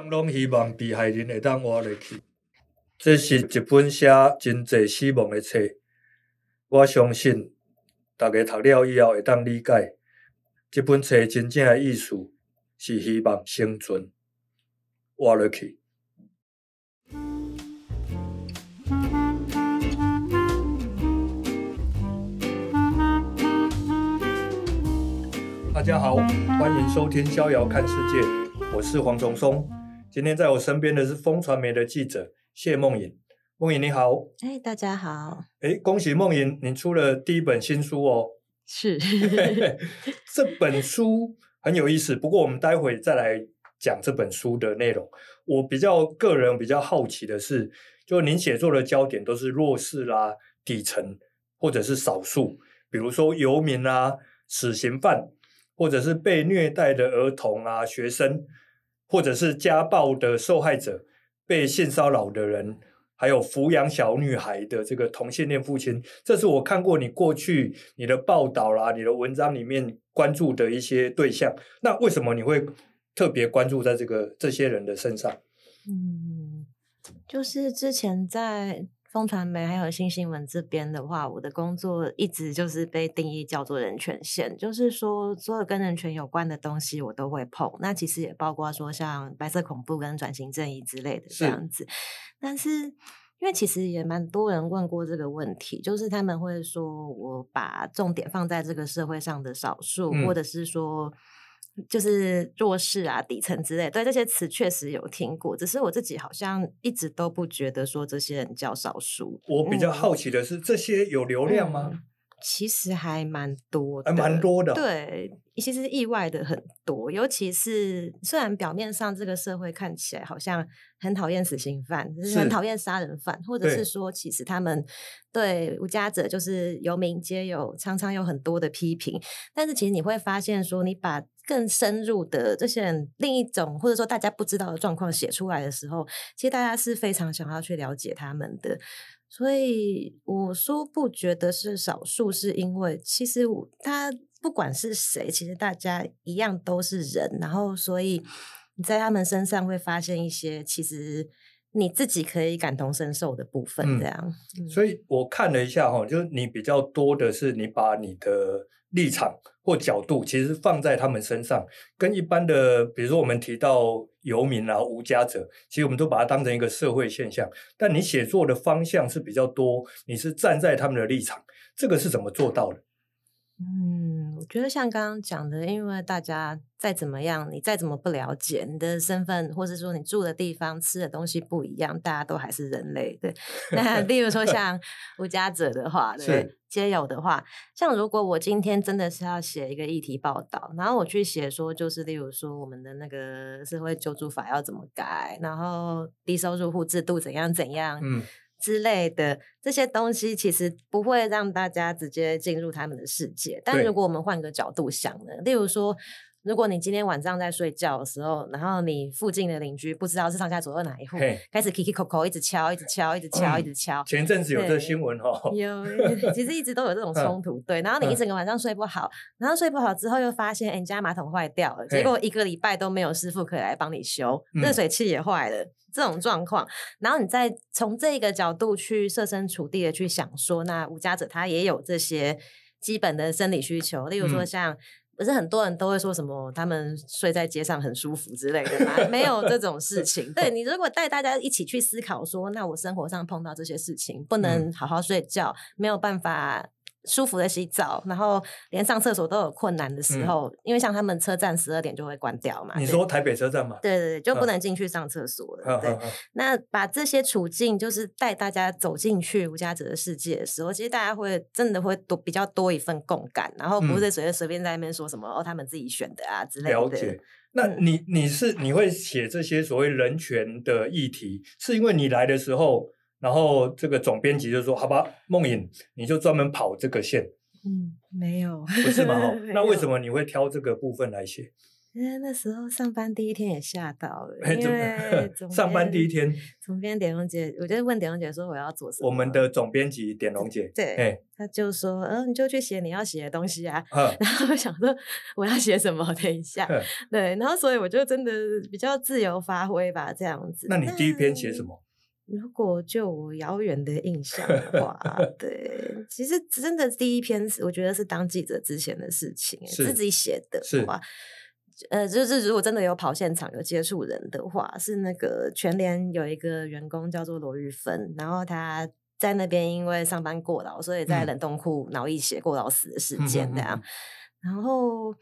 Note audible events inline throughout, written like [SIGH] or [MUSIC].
人拢希望被害人会当活落去。这是一本写真济死亡的册，我相信大家读了以后会当理解，这本册真正的意思是希望生存活落去。大家好，欢迎收听《逍遥看世界》，我是黄崇松。今天在我身边的是风传媒的记者谢梦颖。梦颖你好，哎，大家好，哎，恭喜梦颖，你出了第一本新书哦。是，[LAUGHS] 这本书很有意思。不过我们待会再来讲这本书的内容。我比较个人比较好奇的是，就您写作的焦点都是弱势啦、底层或者是少数，比如说游民啊、死刑犯。或者是被虐待的儿童啊、学生，或者是家暴的受害者、被性骚扰的人，还有抚养小女孩的这个同性恋父亲，这是我看过你过去你的报道啦、你的文章里面关注的一些对象。那为什么你会特别关注在这个这些人的身上？嗯，就是之前在。风传媒还有新新闻这边的话，我的工作一直就是被定义叫做人权线，就是说所有跟人权有关的东西我都会碰。那其实也包括说像白色恐怖跟转型正义之类的这样子。是。但是因为其实也蛮多人问过这个问题，就是他们会说我把重点放在这个社会上的少数，嗯、或者是说。就是弱势啊、底层之类，对这些词确实有听过，只是我自己好像一直都不觉得说这些人叫少数。我比较好奇的是，嗯、这些有流量吗？嗯其实还蛮多的，还蛮多的。对，其实意外的很多，尤其是虽然表面上这个社会看起来好像很讨厌死刑犯，就是很讨厌杀人犯，或者是说其实他们对无家者就是游民皆有常常有很多的批评，但是其实你会发现说，你把更深入的这些人另一种或者说大家不知道的状况写出来的时候，其实大家是非常想要去了解他们的。所以我说不觉得是少数，是因为其实他不管是谁，其实大家一样都是人，然后所以你在他们身上会发现一些其实你自己可以感同身受的部分，这样。所以我看了一下哈，就是你比较多的是你把你的立场或角度，其实放在他们身上，跟一般的，比如说我们提到。游民啊，无家者，其实我们都把它当成一个社会现象。但你写作的方向是比较多，你是站在他们的立场，这个是怎么做到的？嗯，我觉得像刚刚讲的，因为大家再怎么样，你再怎么不了解你的身份，或者说你住的地方、吃的东西不一样，大家都还是人类。对，那例如说像 [LAUGHS] 无家者的话，对，皆有的话，像如果我今天真的是要写一个议题报道，然后我去写说，就是例如说我们的那个社会救助法要怎么改，然后低收入户制度怎样怎样，嗯。之类的这些东西，其实不会让大家直接进入他们的世界。但如果我们换个角度想呢？例如说。如果你今天晚上在睡觉的时候，然后你附近的邻居不知道是上下左右哪一户，开始 Kiki Coco 一直敲，一直敲，一直敲，一直敲。前阵子有这个新闻哦，有，其实一直都有这种冲突。对，然后你一整个晚上睡不好，然后睡不好之后又发现，哎，你家马桶坏掉了，结果一个礼拜都没有师傅可以来帮你修，热水器也坏了，这种状况，然后你再从这个角度去设身处地的去想说，那无家者他也有这些基本的生理需求，例如说像。可是很多人都会说什么，他们睡在街上很舒服之类的吗，没有这种事情。[LAUGHS] 对，你如果带大家一起去思考说，那我生活上碰到这些事情，不能好好睡觉，没有办法。舒服的洗澡，然后连上厕所都有困难的时候，嗯、因为像他们车站十二点就会关掉嘛。你说台北车站嘛？对对对，就不能进去上厕所了。啊、对，啊啊啊、那把这些处境，就是带大家走进去无家者的世界的时候，其实大家会真的会多比较多一份共感，然后不是随随随便在那边说什么、嗯、哦，他们自己选的啊之类的。了解。那你你是你会写这些所谓人权的议题，是因为你来的时候？然后这个总编辑就说：“好吧，梦影，你就专门跑这个线。”嗯，没有，不是吗？[LAUGHS] 那为什么你会挑这个部分来写？因为那时候上班第一天也吓到了，因为上班第一天，总编点龙姐，我就问点龙姐说我要做什么？我们的总编辑点龙姐，对，欸、他就说，嗯、呃，你就去写你要写的东西啊。呵 [LAUGHS] 然后我想说我要写什么？等一下，对，然后所以我就真的比较自由发挥吧，这样子。那你第一篇写什么？如果就我遥远的印象的 [LAUGHS] 话，对，其实真的第一篇，我觉得是当记者之前的事情，是自己写的话。呃，就是如果真的有跑现场有接触人的话，是那个全联有一个员工叫做罗玉芬，然后他在那边因为上班过劳，所以在冷冻库脑溢血过劳死的事件这样。嗯、然后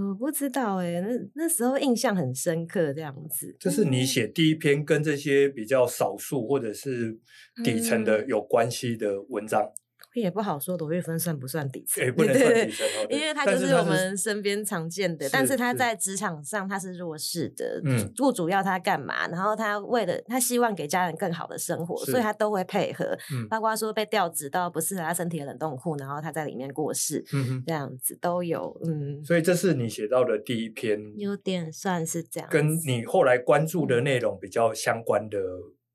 我不知道哎、欸，那那时候印象很深刻，这样子。这是你写第一篇跟这些比较少数或者是底层的有关系的文章。嗯也不好说罗玉芬算不算底层，也不能算底层，因为他就是我们身边常见的，但是他在职场上他是弱势的，雇主要他干嘛？然后他为了他希望给家人更好的生活，所以他都会配合，包括说被调职到不适合他身体的冷冻库，然后他在里面过世，这样子都有，嗯。所以这是你写到的第一篇，有点算是这样，跟你后来关注的内容比较相关的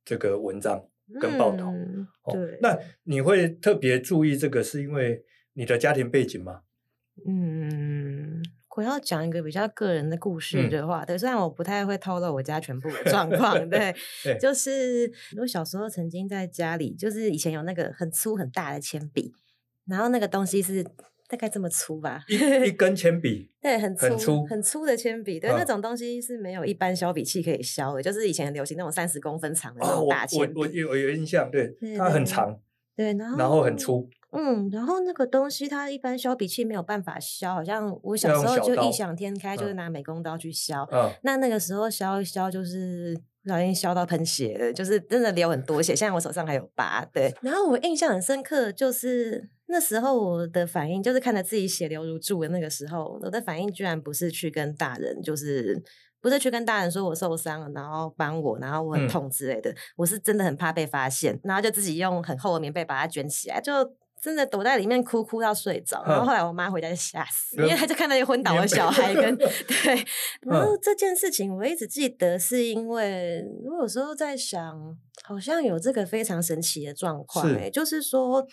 这个文章。跟报道，嗯哦、对，那你会特别注意这个，是因为你的家庭背景吗？嗯，我要讲一个比较个人的故事的话，嗯、对，虽然我不太会透露我家全部的状 [LAUGHS] 况，对，[LAUGHS] 对就是我小时候曾经在家里，就是以前有那个很粗很大的铅笔，然后那个东西是。大概这么粗吧，一一根铅笔，[LAUGHS] 对，很粗很粗很粗的铅笔，对，嗯、那种东西是没有一般削笔器可以削的，就是以前很流行那种三十公分长的那种大铅笔。哦、我我有我有印象，对，对它很长，对，然后然后很粗，嗯，然后那个东西它一般削笔器没有办法削，好像我小时候就异想天开，就是拿美工刀去削，嗯，那那个时候削一削就是不小心削到喷血了，就是真的流很多血，现在我手上还有疤，对，然后我印象很深刻就是。那时候我的反应就是看着自己血流如注的那个时候，我的反应居然不是去跟大人，就是不是去跟大人说我受伤了，然后帮我，然后我很痛之类的。嗯、我是真的很怕被发现，然后就自己用很厚的棉被把它卷起来，就真的躲在里面哭哭到睡着。然后后来我妈回家就吓死，嗯、因为她就看到一个昏倒的小孩跟 [LAUGHS] 对。然后这件事情我一直记得，是因为我有时候在想，好像有这个非常神奇的状况、欸，是就是说。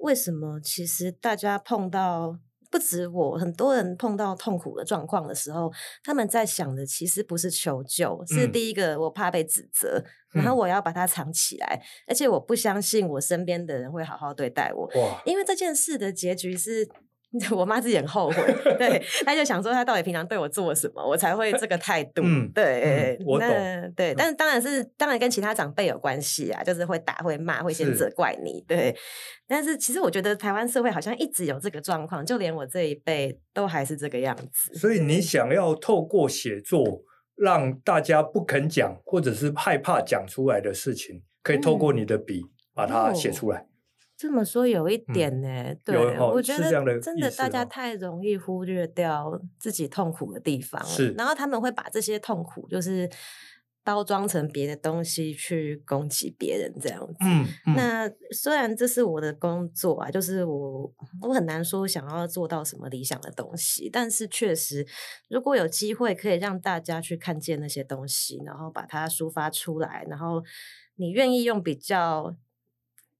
为什么？其实大家碰到不止我，很多人碰到痛苦的状况的时候，他们在想的其实不是求救，是第一个我怕被指责，嗯、然后我要把它藏起来，而且我不相信我身边的人会好好对待我，因为这件事的结局是。[LAUGHS] 我妈自己很后悔，[LAUGHS] 对，她就想说她到底平常对我做什么，我才会这个态度。嗯、对，嗯、我懂。对，但是当然是当然跟其他长辈有关系啊，就是会打、会骂、会先责怪你。是对，但是其实我觉得台湾社会好像一直有这个状况，就连我这一辈都还是这个样子。所以你想要透过写作让大家不肯讲，或者是害怕讲出来的事情，可以透过你的笔把它写出来。这么说有一点呢，嗯、对，哦、我觉得真的大家太容易忽略掉自己痛苦的地方了，是然后他们会把这些痛苦就是包装成别的东西去攻击别人这样子。嗯嗯、那虽然这是我的工作啊，就是我我很难说想要做到什么理想的东西，但是确实如果有机会可以让大家去看见那些东西，然后把它抒发出来，然后你愿意用比较。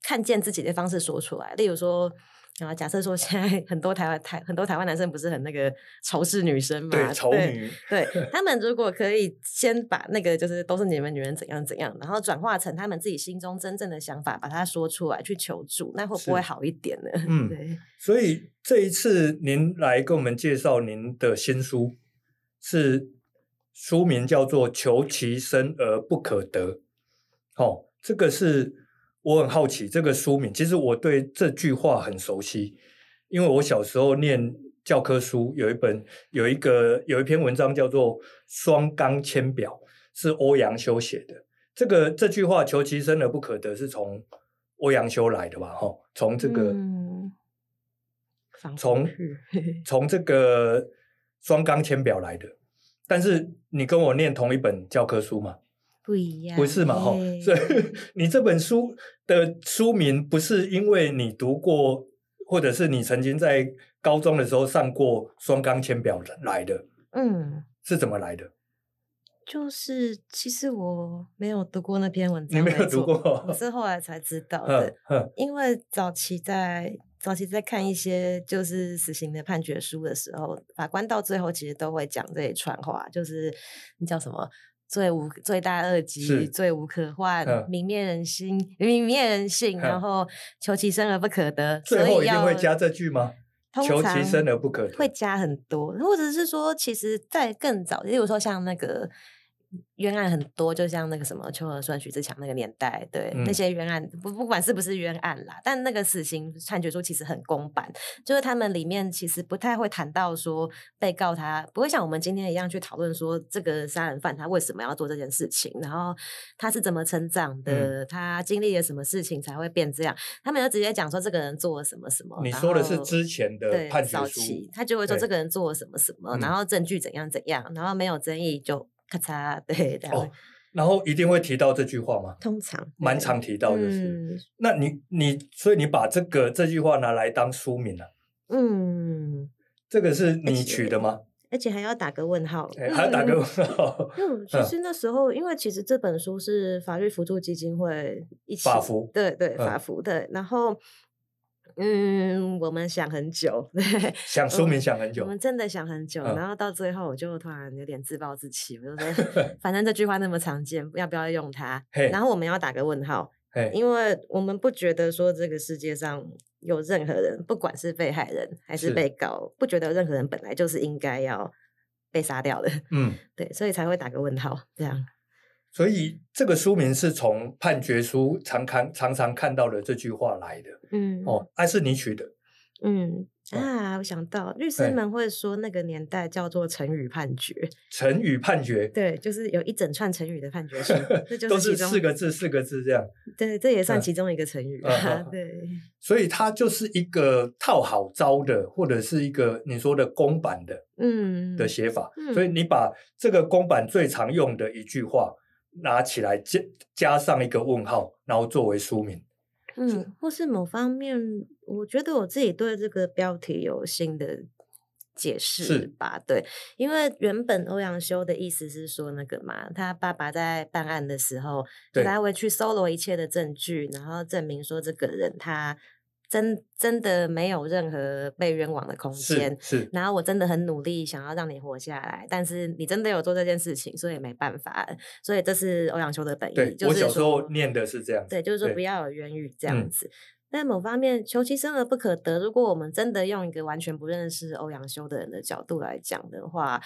看见自己的方式说出来，例如说，啊，假设说现在很多台湾台很多台湾男生不是很那个仇视女生嘛？对，仇女。对，他们如果可以先把那个就是都是你们女人怎样怎样，然后转化成他们自己心中真正的想法，把它说出来去求助，那会不会好一点呢？嗯，[LAUGHS] 对。所以这一次您来跟我们介绍您的新书，是书名叫做《求其生而不可得》。哦，这个是。我很好奇这个书名，其实我对这句话很熟悉，因为我小时候念教科书有一本有一个有一篇文章叫做《双钢铅表》，是欧阳修写的。这个这句话“求其生而不可得”是从欧阳修来的吧？哈，从这个，嗯、从 [LAUGHS] 从这个《双钢铅表》来的。但是你跟我念同一本教科书吗？不一样，不是嘛？哈，所以 [LAUGHS] 你这本书的书名不是因为你读过，或者是你曾经在高中的时候上过双钢铅表来的。嗯，是怎么来的？就是其实我没有读过那篇文章，你没有读过，我是后来才知道的。因为早期在早期在看一些就是死刑的判决书的时候，法官到最后其实都会讲这一串话，就是你叫什么？罪无罪大恶极，罪无可换，泯灭人心，[LAUGHS] 泯灭人性，然后求其生而不可得。最后一定会加这句吗？求其生而不可得，会加很多，或者是说，其实，在更早，例如说像那个。冤案很多，就像那个什么秋和顺、许志强那个年代，对、嗯、那些冤案，不不管是不是冤案啦，但那个死刑判决书其实很公版，就是他们里面其实不太会谈到说被告他不会像我们今天一样去讨论说这个杀人犯他为什么要做这件事情，然后他是怎么成长的，嗯、他经历了什么事情才会变这样，他们就直接讲说这个人做了什么什么。你说的是之前的判决书，他就会说这个人做了什么什么，然后证据怎样怎样，然后没有争议就。咔嚓，对的。哦，然后一定会提到这句话吗？通常蛮常提到，就是。嗯、那你你，所以你把这个这句话拿来当书名了？嗯，这个是你取的吗？而且还要打个问号，欸、还要打个问号。嗯，其实那时候，因为其实这本书是法律扶助基金会一起，法扶，对对，法扶对，嗯、然后。嗯，我们想很久，[LAUGHS] 对，想书名想很久，我们真的想很久，嗯、然后到最后我就突然有点自暴自弃，我就说，[LAUGHS] 反正这句话那么常见，要不要用它？然后我们要打个问号，因为我们不觉得说这个世界上有任何人，不管是被害人还是被告，不觉得任何人本来就是应该要被杀掉的，嗯，对，所以才会打个问号，这样。所以这个书名是从判决书常看常常看到的这句话来的，嗯，哦，还是你取的，嗯啊，我想到律师们会说那个年代叫做成语判决，成语判决，对，就是有一整串成语的判决书，[LAUGHS] 都是四个字四个字这样，对，这也算其中一个成语，对，所以它就是一个套好招的，或者是一个你说的公版的，嗯的写法，所以你把这个公版最常用的一句话。拿起来加加上一个问号，然后作为书名。嗯，或是某方面，我觉得我自己对这个标题有新的解释吧。是对，因为原本欧阳修的意思是说那个嘛，他爸爸在办案的时候，对他会去搜罗一切的证据，然后证明说这个人他。真真的没有任何被冤枉的空间，是，然后我真的很努力想要让你活下来，但是你真的有做这件事情，所以没办法。所以这是欧阳修的本意。对，就是我小时候念的是这样子。对，就是说不要有冤狱这样子。在某方面，求其生而不可得。如果我们真的用一个完全不认识欧阳修的人的角度来讲的话。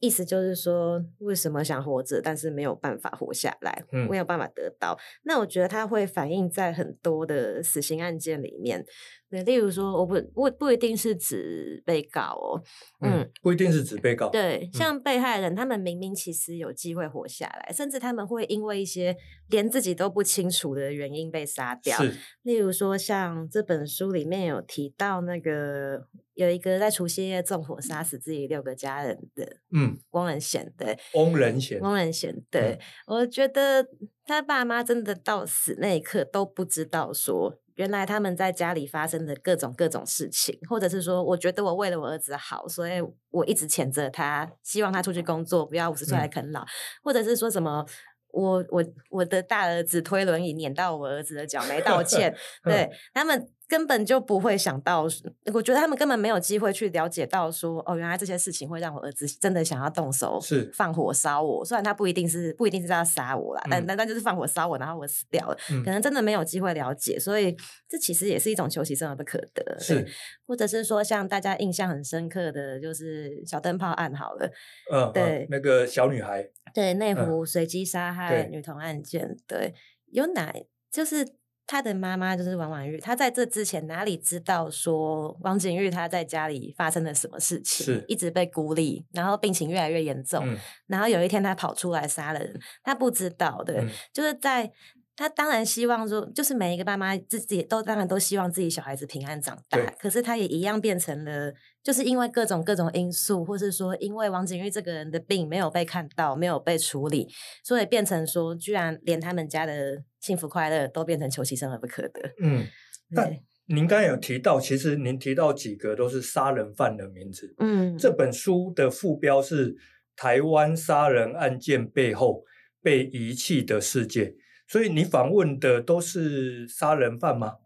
意思就是说，为什么想活着，但是没有办法活下来，嗯、没有办法得到？那我觉得它会反映在很多的死刑案件里面。对，例如说，我不不不一定是指被告哦，嗯，嗯，不一定是指被告。对，像被害人，嗯、他们明明其实有机会活下来，甚至他们会因为一些连自己都不清楚的原因被杀掉。是例如说，像这本书里面有提到那个有一个在除夕夜纵火杀死自己六个家人的，嗯，翁仁贤，对，翁仁贤，翁仁贤，对，嗯、我觉得他爸妈真的到死那一刻都不知道说。原来他们在家里发生的各种各种事情，或者是说，我觉得我为了我儿子好，所以我一直谴责他，希望他出去工作，不要五十岁来啃老，嗯、或者是说什么，我我我的大儿子推轮椅碾到我儿子的脚没道歉，[LAUGHS] 对。他们。根本就不会想到，我觉得他们根本没有机会去了解到说，哦，原来这些事情会让我儿子真的想要动手，是。放火烧我。虽然他不一定是不一定是要杀我啦，嗯、但但但就是放火烧我，然后我死掉了，嗯、可能真的没有机会了解。所以这其实也是一种求其生而不可得，是，或者是说像大家印象很深刻的就是小灯泡案好了，[LAUGHS] 嗯，对。嗯，那个小女孩，对内湖随机杀害女童案件，嗯、对，有哪就是。他的妈妈就是王婉玉，他在这之前哪里知道说王景玉他在家里发生了什么事情？是一直被孤立，然后病情越来越严重，嗯、然后有一天他跑出来杀了人，他不知道，对，嗯、就是在。他当然希望说，就是每一个爸妈自己都当然都希望自己小孩子平安长大。可是他也一样变成了，就是因为各种各种因素，或是说因为王景玉这个人的病没有被看到，没有被处理，所以变成说，居然连他们家的幸福快乐都变成求其生而不可得。嗯，对但您刚才有提到，其实您提到几个都是杀人犯的名字。嗯，这本书的副标是台湾杀人案件背后被遗弃的世界。所以你访问的都是杀人犯吗？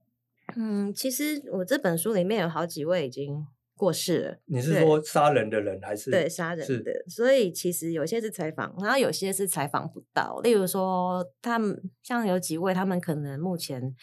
嗯，其实我这本书里面有好几位已经过世了。你是说杀人的人还是？对，杀人的。所以其实有些是采访，然后有些是采访不到。例如说，他们像有几位，他们可能目前。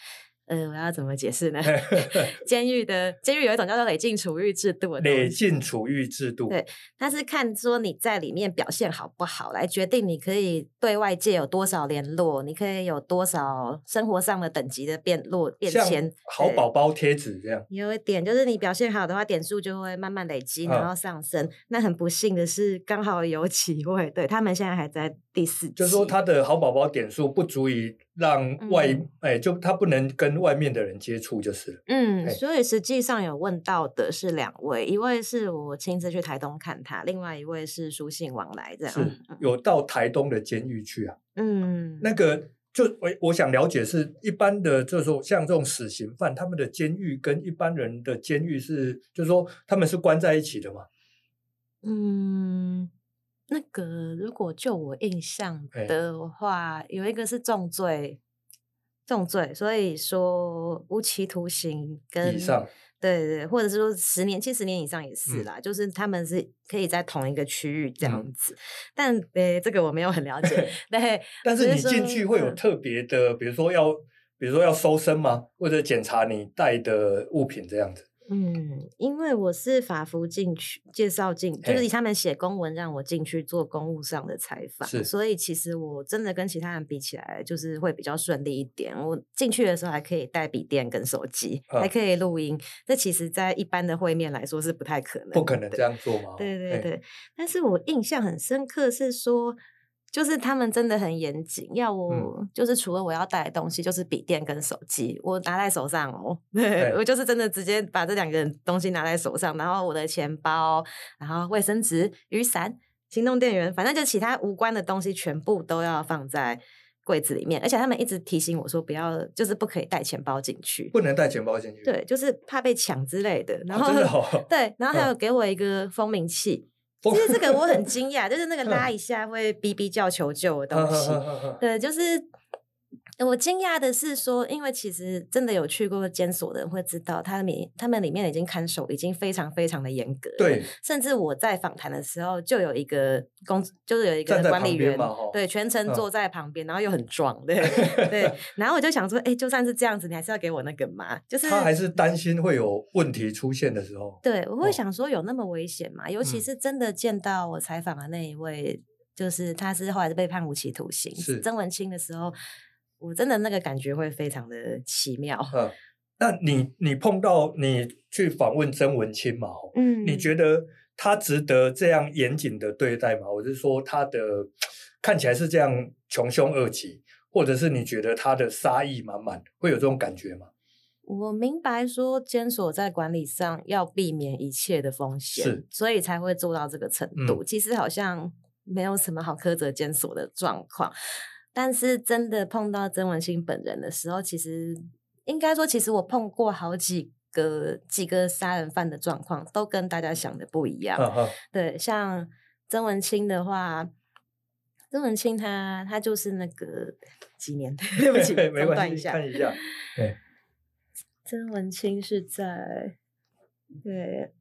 呃，我要怎么解释呢？[LAUGHS] [LAUGHS] 监狱的监狱有一种叫做累进处遇制度的累进处遇制度，对，它是看说你在里面表现好不好，来决定你可以对外界有多少联络，你可以有多少生活上的等级的变落变迁。好宝宝贴纸这样，有一点就是你表现好的话，点数就会慢慢累积，然后上升。啊、那很不幸的是，刚好有 [LAUGHS] 几位，对他们现在还在第四，就是说他的好宝宝点数不足以。让外哎、嗯，就他不能跟外面的人接触，就是了。嗯，所以实际上有问到的是两位，一位是我亲自去台东看他，另外一位是书信往来这样。是有到台东的监狱去啊？嗯，那个就我我想了解是一般的，就是说像这种死刑犯，他们的监狱跟一般人的监狱是，就是说他们是关在一起的吗？嗯。那个，如果就我印象的话，有一个是重罪，重罪，所以说无期徒刑跟以上，对对，或者是说十年，七十年以上也是啦，嗯、就是他们是可以在同一个区域这样子。嗯、但呃，这个我没有很了解。[LAUGHS] 对，但是你进去会有特别的，比如说要，比如说要搜身吗？或者检查你带的物品这样子？嗯，因为我是法服进去介绍进，就是他们写公文让我进去做公务上的采访，是所以其实我真的跟其他人比起来，就是会比较顺利一点。我进去的时候还可以带笔电跟手机，啊、还可以录音。这其实，在一般的会面来说是不太可能，不可能这样做吗？对对对，但是我印象很深刻是说。就是他们真的很严谨，要我、嗯、就是除了我要带的东西，就是笔电跟手机，我拿在手上哦。[LAUGHS] 对，我就是真的直接把这两个东西拿在手上，然后我的钱包，然后卫生纸、雨伞、行动电源，反正就其他无关的东西全部都要放在柜子里面。而且他们一直提醒我说，不要就是不可以带钱包进去，不能带钱包进去。对，就是怕被抢之类的。然后、哦、[LAUGHS] 对，然后还有给我一个蜂鸣器。其实这个我很惊讶，就是那个拉一下会哔哔叫求救的东西，[LAUGHS] 对，就是。我惊讶的是说，因为其实真的有去过监所的人会知道，他们他们里面已经看守已经非常非常的严格。对，甚至我在访谈的时候，就有一个公，就是有一个管理员，对，全程坐在旁边，然后又很壮，[LAUGHS] 对对。然后我就想说，哎，就算是这样子，你还是要给我那个嘛？就是他还是担心会有问题出现的时候。对，我会想说，有那么危险吗？尤其是真的见到我采访的那一位，就是他是后来是被判无期徒刑，是曾文清的时候。我真的那个感觉会非常的奇妙。嗯，那你你碰到你去访问曾文清嘛？嗯，你觉得他值得这样严谨的对待吗？我是说他的看起来是这样穷凶恶极，或者是你觉得他的杀意满满，会有这种感觉吗？我明白说监所在管理上要避免一切的风险，是，所以才会做到这个程度。嗯，其实好像没有什么好苛责监所的状况。但是真的碰到曾文清本人的时候，其实应该说，其实我碰过好几个几个杀人犯的状况，都跟大家想的不一样。Uh. 对，像曾文清的话，曾文清他他就是那个几年？[LAUGHS] 对不起，[LAUGHS] 中断一下，看一下。对，曾文清是在对。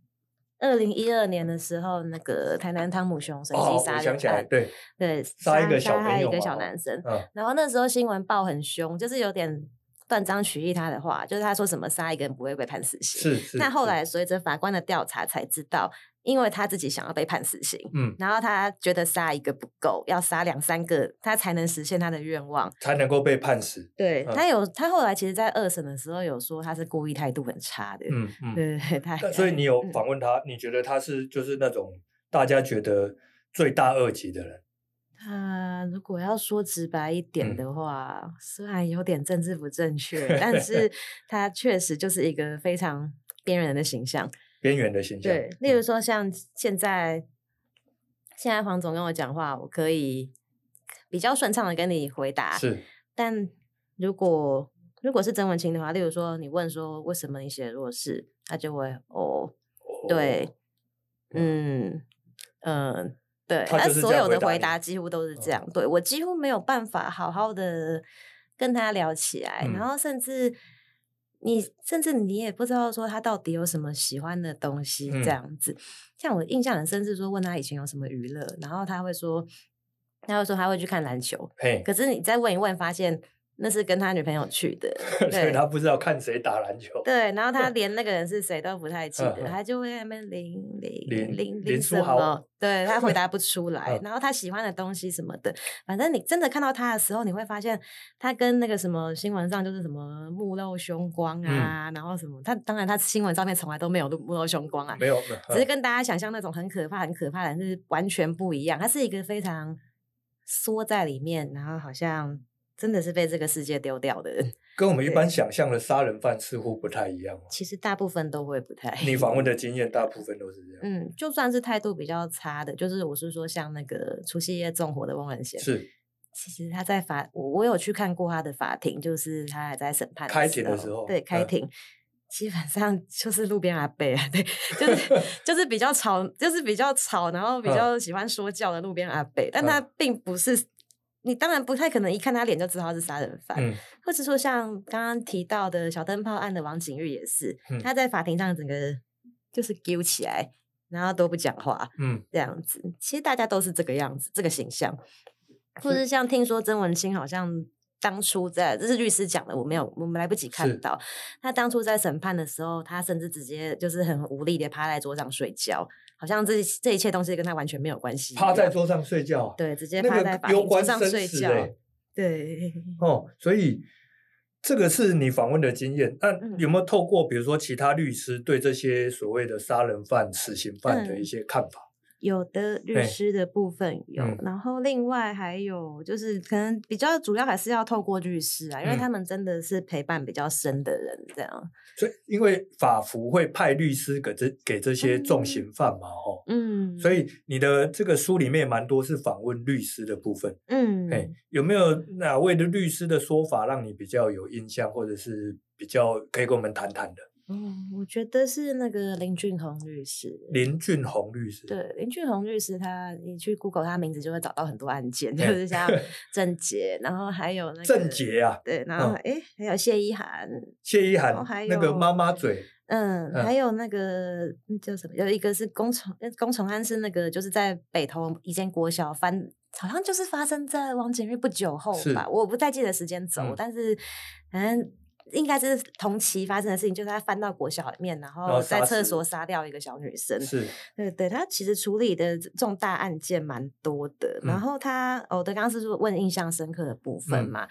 二零一二年的时候，那个台南汤姆熊随机杀人案，对对，杀一个小杀一个小男生，嗯、然后那时候新闻报很凶，就是有点断章取义他的话，就是他说什么杀一个人不会被判死刑，是是。那后来随着法官的调查才知道。因为他自己想要被判死刑，嗯，然后他觉得杀一个不够，要杀两三个，他才能实现他的愿望，才能够被判死。对，嗯、他有，他后来其实，在二审的时候有说他是故意态度很差的，嗯嗯，对对对。所以你有访问他，嗯、你觉得他是就是那种大家觉得罪大恶极的人？他如果要说直白一点的话，嗯、虽然有点政治不正确，但 [LAUGHS] 是他确实就是一个非常边缘人的形象。边缘的形象，对，例如说像现在，嗯、现在黄总跟我讲话，我可以比较顺畅的跟你回答。是，但如果如果是曾文清的话，例如说你问说为什么你写弱势，他就会哦，对，哦、嗯嗯，对，他所有的回答几乎都是这样。对，我几乎没有办法好好的跟他聊起来，嗯、然后甚至你甚至你也不知道说他到底有什么喜欢的东西这样子。嗯、像我印象很深是说问他以前有什么娱乐，然后他会说，他会说他会去看篮球。嘿，可是你再问一问，发现。那是跟他女朋友去的，[LAUGHS] 所以他不知道看谁打篮球。对，然后他 [LAUGHS] 连那个人是谁都不太记得，他就会在那边零零零零什么，对，他回答不出 [LAUGHS] 来。然后他喜欢的东西什么的，反正你真的看到他的时候，你会发现他跟那个什么新闻上就是什么目露凶光啊，然后什么，他当然他新闻上面从来都没有目露凶光啊，没有，只是跟大家想象那种很可怕、很可怕的人是完全不一样。他是一个非常缩在里面，然后好像。真的是被这个世界丢掉的人，[LAUGHS] 跟我们一般想象的杀人犯似乎不太一样。其实大部分都会不太。你访问的经验，大部分都是这样。嗯，就算是态度比较差的，就是我是说，像那个除夕夜纵火的翁仁贤，是。其实他在法，我我有去看过他的法庭，就是他还在审判开庭的时候，对，开庭、嗯、基本上就是路边阿伯啊，对，就是 [LAUGHS] 就是比较吵，就是比较吵，然后比较喜欢说教的路边阿伯，嗯、但他并不是。你当然不太可能一看他脸就知道他是杀人犯，嗯、或者说像刚刚提到的小灯泡案的王景玉也是，嗯、他在法庭上整个就是丢起来，然后都不讲话，嗯，这样子，其实大家都是这个样子，这个形象，或者像听说曾文清好像。当初在，这是律师讲的，我没有，我们来不及看到。他当初在审判的时候，他甚至直接就是很无力的趴在桌上睡觉，好像这这一切东西跟他完全没有关系。趴在桌上睡觉，对，直接趴在桌上睡觉，欸、[LAUGHS] 对。哦，所以这个是你访问的经验。那有没有透过比如说其他律师对这些所谓的杀人犯、死刑犯的一些看法？嗯有的律师的部分有，嗯、然后另外还有就是可能比较主要还是要透过律师啊，嗯、因为他们真的是陪伴比较深的人，这样。所以，因为法服会派律师给这给这些重刑犯嘛，吼，嗯，所以你的这个书里面蛮多是访问律师的部分，嗯，哎，有没有哪位的律师的说法让你比较有印象，或者是比较可以跟我们谈谈的？嗯，我觉得是那个林俊宏律师。林俊宏律师，对，林俊宏律师他，他你去 Google 他名字就会找到很多案件，就是像郑捷，然后还有那个郑捷啊，对，然后哎、嗯，还有谢依涵，谢依涵，还有那个妈妈嘴，嗯，还有那个叫什么？有一个是龚崇，龚崇安是那个就是在北投一间国小翻，好像就是发生在王景玉不久后吧，我不太记得时间轴，嗯、但是反正。应该是同期发生的事情，就是他翻到国小里面，然后在厕所杀掉一个小女生。是，对对，他其实处理的重大案件蛮多的。嗯、然后他，哦，对，刚刚是说问印象深刻的部分嘛。嗯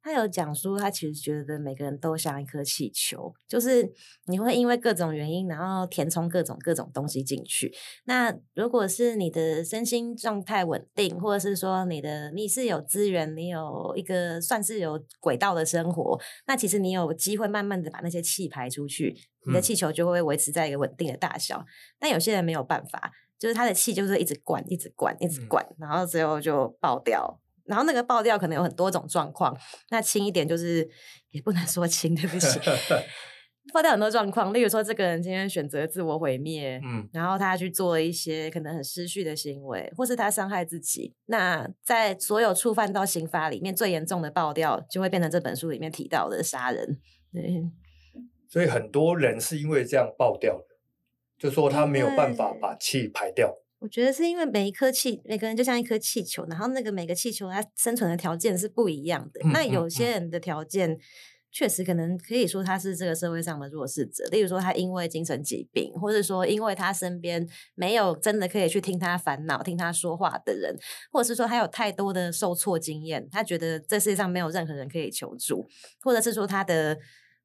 他有讲说，他其实觉得每个人都像一颗气球，就是你会因为各种原因，然后填充各种各种东西进去。那如果是你的身心状态稳定，或者是说你的你是有资源，你有一个算是有轨道的生活，那其实你有机会慢慢的把那些气排出去，你的气球就会维持在一个稳定的大小。嗯、但有些人没有办法，就是他的气就是一直灌，一直灌，一直灌，嗯、然后最后就爆掉。然后那个爆掉可能有很多种状况，那轻一点就是也不能说轻，对不起，爆掉很多状况。例如说，这个人今天选择自我毁灭，嗯，然后他去做一些可能很失序的行为，或是他伤害自己。那在所有触犯到刑法里面最严重的爆掉，就会变成这本书里面提到的杀人。对，所以很多人是因为这样爆掉的，就说他没有办法把气排掉。我觉得是因为每一颗气，每个人就像一颗气球，然后那个每个气球它生存的条件是不一样的。嗯、那有些人的条件确实可能可以说他是这个社会上的弱势者，例如说他因为精神疾病，或者说因为他身边没有真的可以去听他烦恼、听他说话的人，或者是说他有太多的受挫经验，他觉得这世界上没有任何人可以求助，或者是说他的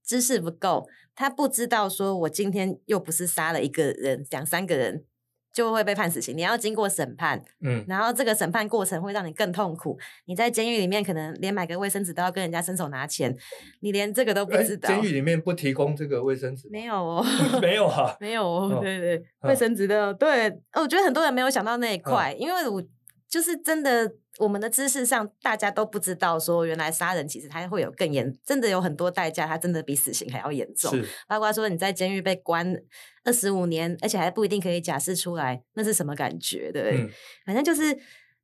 知识不够，他不知道说我今天又不是杀了一个人、两三个人。就会被判死刑，你要经过审判，嗯，然后这个审判过程会让你更痛苦。你在监狱里面可能连买个卫生纸都要跟人家伸手拿钱，你连这个都不知道。监狱里面不提供这个卫生纸？没有哦，[LAUGHS] 没有哈，[LAUGHS] 没有哦，对对，卫生纸的，对，我觉得很多人没有想到那一块，因为我就是真的我们的知识上，大家都不知道说，原来杀人其实他会有更严，真的有很多代价，它真的比死刑还要严重。是，包括说你在监狱被关二十五年，而且还不一定可以假释出来，那是什么感觉？对，嗯、反正就是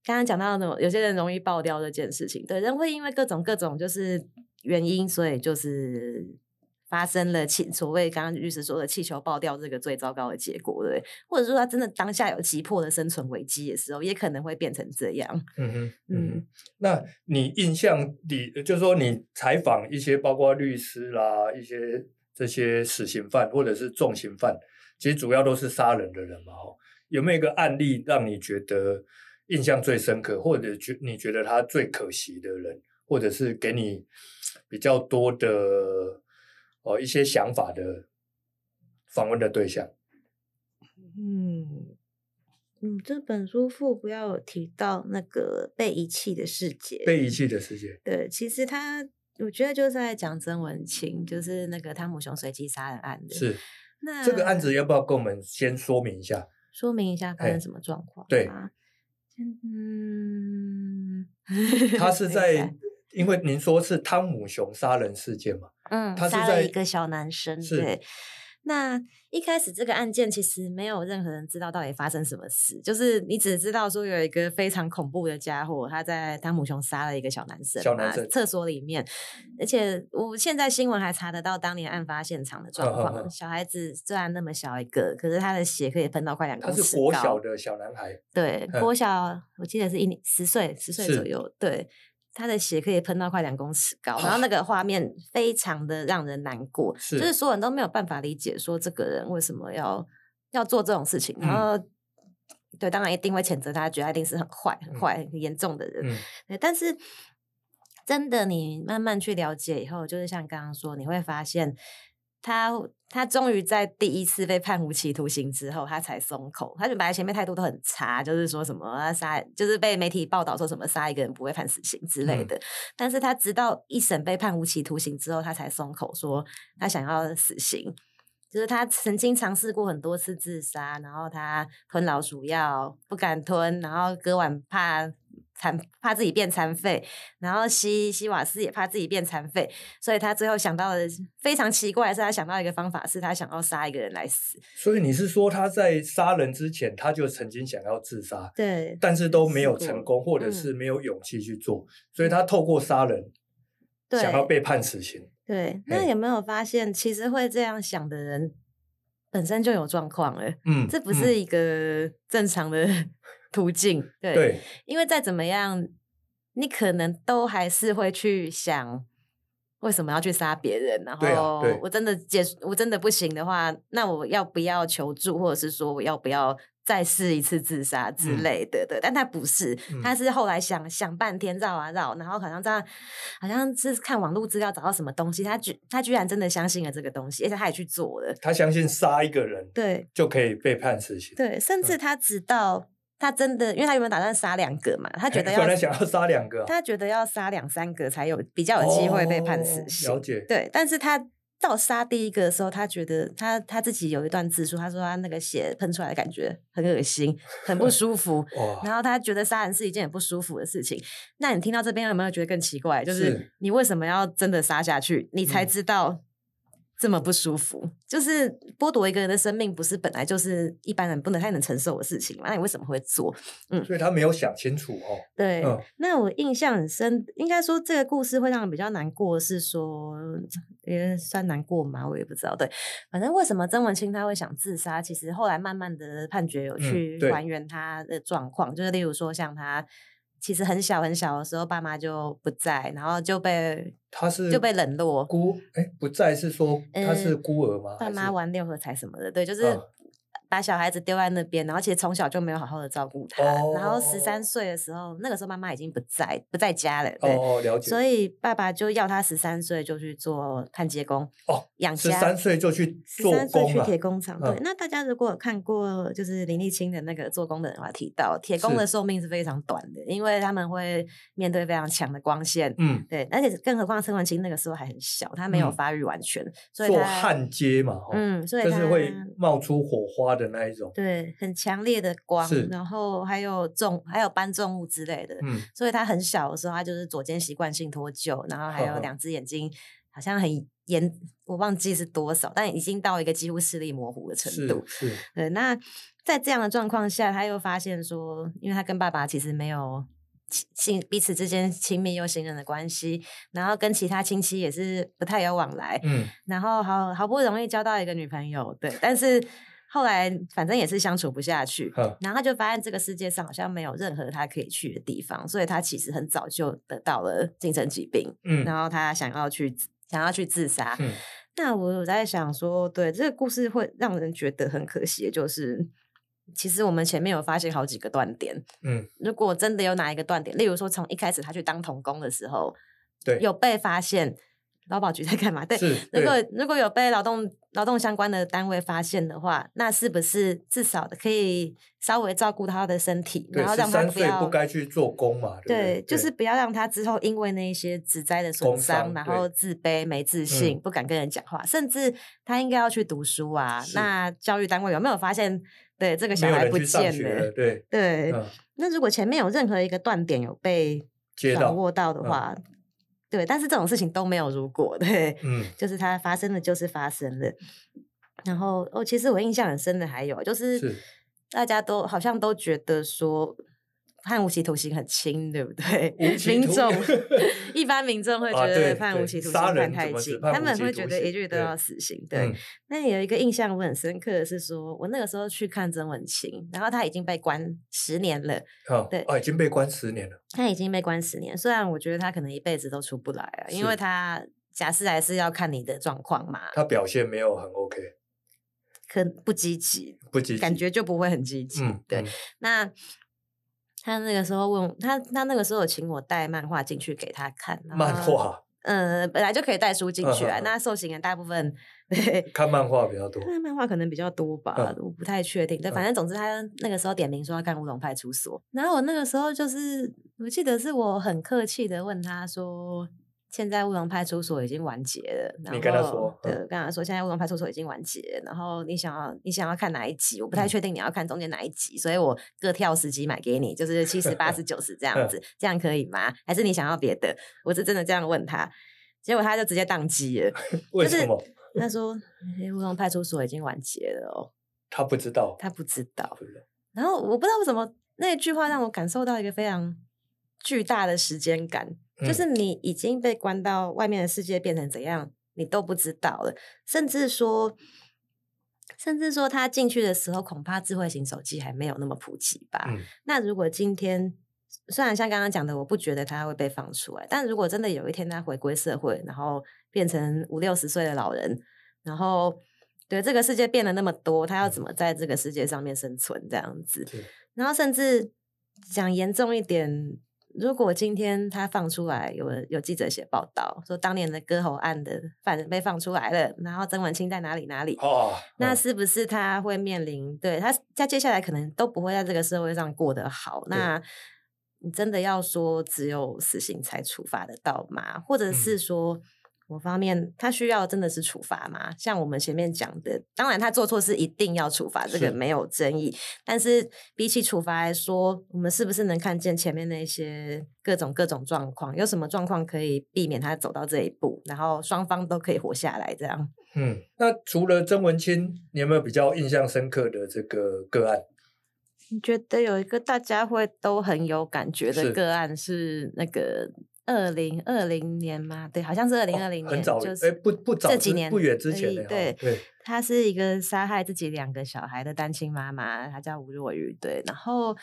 刚刚讲到的那种，有些人容易爆掉这件事情，对，人会因为各种各种就是原因，所以就是。发生了气所谓刚刚律师说的气球爆掉这个最糟糕的结果，对，或者说他真的当下有急迫的生存危机的时候，也可能会变成这样。嗯哼，嗯，那你印象里，就是说你采访一些包括律师啦，一些这些死刑犯或者是重刑犯，其实主要都是杀人的人嘛，哈，有没有一个案例让你觉得印象最深刻，或者觉你觉得他最可惜的人，或者是给你比较多的？哦，一些想法的访问的对象。嗯嗯，这本书副不要提到那个被遗弃的世界，被遗弃的世界。对，其实他我觉得就是在讲曾文清，就是那个汤姆熊随机杀人案的。是，那这个案子要不要跟我们先说明一下？说明一下发生什么状况？对，嗯，他是 [LAUGHS] 在。因为您说是汤姆熊杀人事件嘛，嗯，他杀了一个小男生，是对。那一开始这个案件其实没有任何人知道到底发生什么事，就是你只知道说有一个非常恐怖的家伙，他在汤姆熊杀了一个小男生，小男生厕所里面，而且我现在新闻还查得到当年案发现场的状况。嗯、小孩子虽然那么小一个，可是他的血可以喷到快两公尺高。他是国小的小男孩，对，国小、嗯、我记得是一年十岁，十岁左右，对。他的血可以喷到快两公尺高，然后那个画面非常的让人难过，是就是。所有人都没有办法理解说这个人为什么要要做这种事情，然后、嗯、对，当然一定会谴责他，觉得他一定是很坏、很坏、很严重的人。但是真的你慢慢去了解以后，就是像刚刚说，你会发现。他他终于在第一次被判无期徒刑之后，他才松口。他就本来前面态度都很差，就是说什么杀，就是被媒体报道说什么杀一个人不会判死刑之类的。嗯、但是他直到一审被判无期徒刑之后，他才松口说他想要死刑。就是他曾经尝试过很多次自杀，然后他吞老鼠药不敢吞，然后割腕怕。残怕自己变残废，然后西西瓦斯也怕自己变残废，所以他最后想到的非常奇怪，是他想到一个方法，是他想要杀一个人来死。所以你是说他在杀人之前，他就曾经想要自杀，对，但是都没有成功，或者是没有勇气去做，嗯、所以他透过杀人，想要被判死刑。对，那有没有发现，其实会这样想的人本身就有状况了？嗯，这不是一个正常的。途径对，对，因为再怎么样，你可能都还是会去想为什么要去杀别人。然后我真的结，我真的不行的话，那我要不要求助，或者是说我要不要再试一次自杀之类的？对，但他不是，他是后来想想半天绕啊绕，然后好像这样，好像是看网络资料找到什么东西，他居他居然真的相信了这个东西，而且他也去做了。他相信杀一个人，对，就可以被判死刑。对，甚至他直到。他真的，因为他原本打算杀两个嘛，他觉得要，本来想要杀两个，他觉得要杀两三个才有比较有机会被判死刑。哦，了解。对，但是他到杀第一个的时候，他觉得他他自己有一段自述，他说他那个血喷出来的感觉很恶心，很不 [LAUGHS] 舒服。哇然后他觉得杀人是一件很不舒服的事情。那你听到这边有没有觉得更奇怪？就是你为什么要真的杀下去？你才知道。嗯这么不舒服，就是剥夺一个人的生命，不是本来就是一般人不能太能承受的事情吗？那你为什么会做？嗯，所以他没有想清楚哦。对，嗯、那我印象很深，应该说这个故事会让人比较难过，是说也算难过吗？我也不知道。对，反正为什么曾文清他会想自杀？其实后来慢慢的判决有去还原他的状况，嗯、就是例如说像他。其实很小很小的时候，爸妈就不在，然后就被他是就被冷落孤哎不在是说他是孤儿吗？爸妈玩六合彩什么的，对，就是。嗯把小孩子丢在那边，然后其实从小就没有好好的照顾他。哦、然后十三岁的时候，那个时候妈妈已经不在，不在家了。对，哦，了解。所以爸爸就要他十三岁就去做焊接工。哦，养家。十三岁就去做工。十三岁去铁工厂。对，嗯、那大家如果有看过就是林立清的那个做工的人话，提到铁工的寿命是非常短的，因为他们会面对非常强的光线。嗯，对，而且更何况陈文清那个时候还很小，他没有发育完全，嗯、所以做焊接嘛，嗯，所以就是会冒出火花的。那一种，对，很强烈的光，是然后还有重，还有搬重物之类的，嗯，所以他很小的时候，他就是左肩习惯性脱臼，然后还有两只眼睛好像很严，我忘记是多少，但已经到一个几乎视力模糊的程度，是，是对。那在这样的状况下，他又发现说，因为他跟爸爸其实没有。亲彼此之间亲密又信任的关系，然后跟其他亲戚也是不太有往来，嗯，然后好好不容易交到一个女朋友，对，但是后来反正也是相处不下去，嗯，然后他就发现这个世界上好像没有任何他可以去的地方，所以他其实很早就得到了精神疾病，嗯，然后他想要去想要去自杀，嗯，那我有在想说，对，这个故事会让人觉得很可惜，就是。其实我们前面有发现好几个断点，嗯，如果真的有哪一个断点，例如说从一开始他去当童工的时候，对，有被发现劳保局在干嘛？对，如果如果有被劳动劳动相关的单位发现的话，那是不是至少可以稍微照顾他的身体，然后让他不要不该去做工嘛？对，对，对，就是不要让他之后因为那一些职灾的损伤，然后自卑、没自信、嗯，不敢跟人讲话，甚至他应该要去读书啊。那教育单位有没有发现？对，这个小孩不见了，了对对、嗯。那如果前面有任何一个断点有被掌握到的话，嗯、对，但是这种事情都没有如果，对，嗯，就是它发生了就是发生了。然后哦，其实我印象很深的还有就是，是大家都好像都觉得说。判无期徒刑很轻，对不对？民众 [LAUGHS] 一般民众会觉得判无期徒刑判太轻，他们会觉得一律都要死刑。对，嗯，那有一个印象我很深刻的是说，我那个时候去看曾文清，然后他已经被关十年了。哦、对，哦，已经被关十年了。他已经被关十年，虽然我觉得他可能一辈子都出不来啊，因为他假释还是要看你的状况嘛。他表现没有很 OK，可不积极，不积极，感觉就不会很积极。嗯，对，嗯、那。他那个时候问他，他那个时候有请我带漫画进去给他看。漫画，嗯、呃，本来就可以带书进去啊。那受刑人大部分对看漫画比较多，看漫画可能比较多吧，嗯、我不太确定。对，反正总之他那个时候点名说要看《乌龙派出所》，然后我那个时候就是，我记得是我很客气的问他说。现在乌龙派出所已经完结了，然后你跟他说，对，跟他说现在乌龙派出所已经完结，然后你想要你想要看哪一集？我不太确定你要看中间哪一集，嗯、所以我各跳十集买给你，就是七十、八十、九十这样子，这样可以吗？还是你想要别的？我是真的这样问他，结果他就直接宕机了。[LAUGHS] 为什么？就是、他说乌龙派出所已经完结了哦，他不知道，他不知道。然后我不知道为什么那句话让我感受到一个非常巨大的时间感。就是你已经被关到外面的世界变成怎样，你都不知道了。甚至说，甚至说他进去的时候，恐怕智慧型手机还没有那么普及吧。嗯。那如果今天，虽然像刚刚讲的，我不觉得他会被放出来，但如果真的有一天他回归社会，然后变成五六十岁的老人，然后对这个世界变得那么多，他要怎么在这个世界上面生存？这样子。然后甚至讲严重一点。如果今天他放出来，有有记者写报道说当年的割喉案的犯人被放出来了，然后曾文清在哪里哪里？哦，那是不是他会面临对他在接下来可能都不会在这个社会上过得好？那你真的要说只有死刑才处罚得到吗？或者是说？嗯某方面，他需要真的是处罚吗？像我们前面讲的，当然他做错事一定要处罚，这个没有争议。但是比起处罚来说，我们是不是能看见前面那些各种各种状况？有什么状况可以避免他走到这一步，然后双方都可以活下来？这样。嗯，那除了曾文清，你有没有比较印象深刻的这个个案？你觉得有一个大家会都很有感觉的个案是那个？二零二零年吗？对，好像是二零二零年，很早，就是不不早，这几年不远之前的。对对，她是一个杀害自己两个小孩的单亲妈妈，她叫吴若愚。对，然后。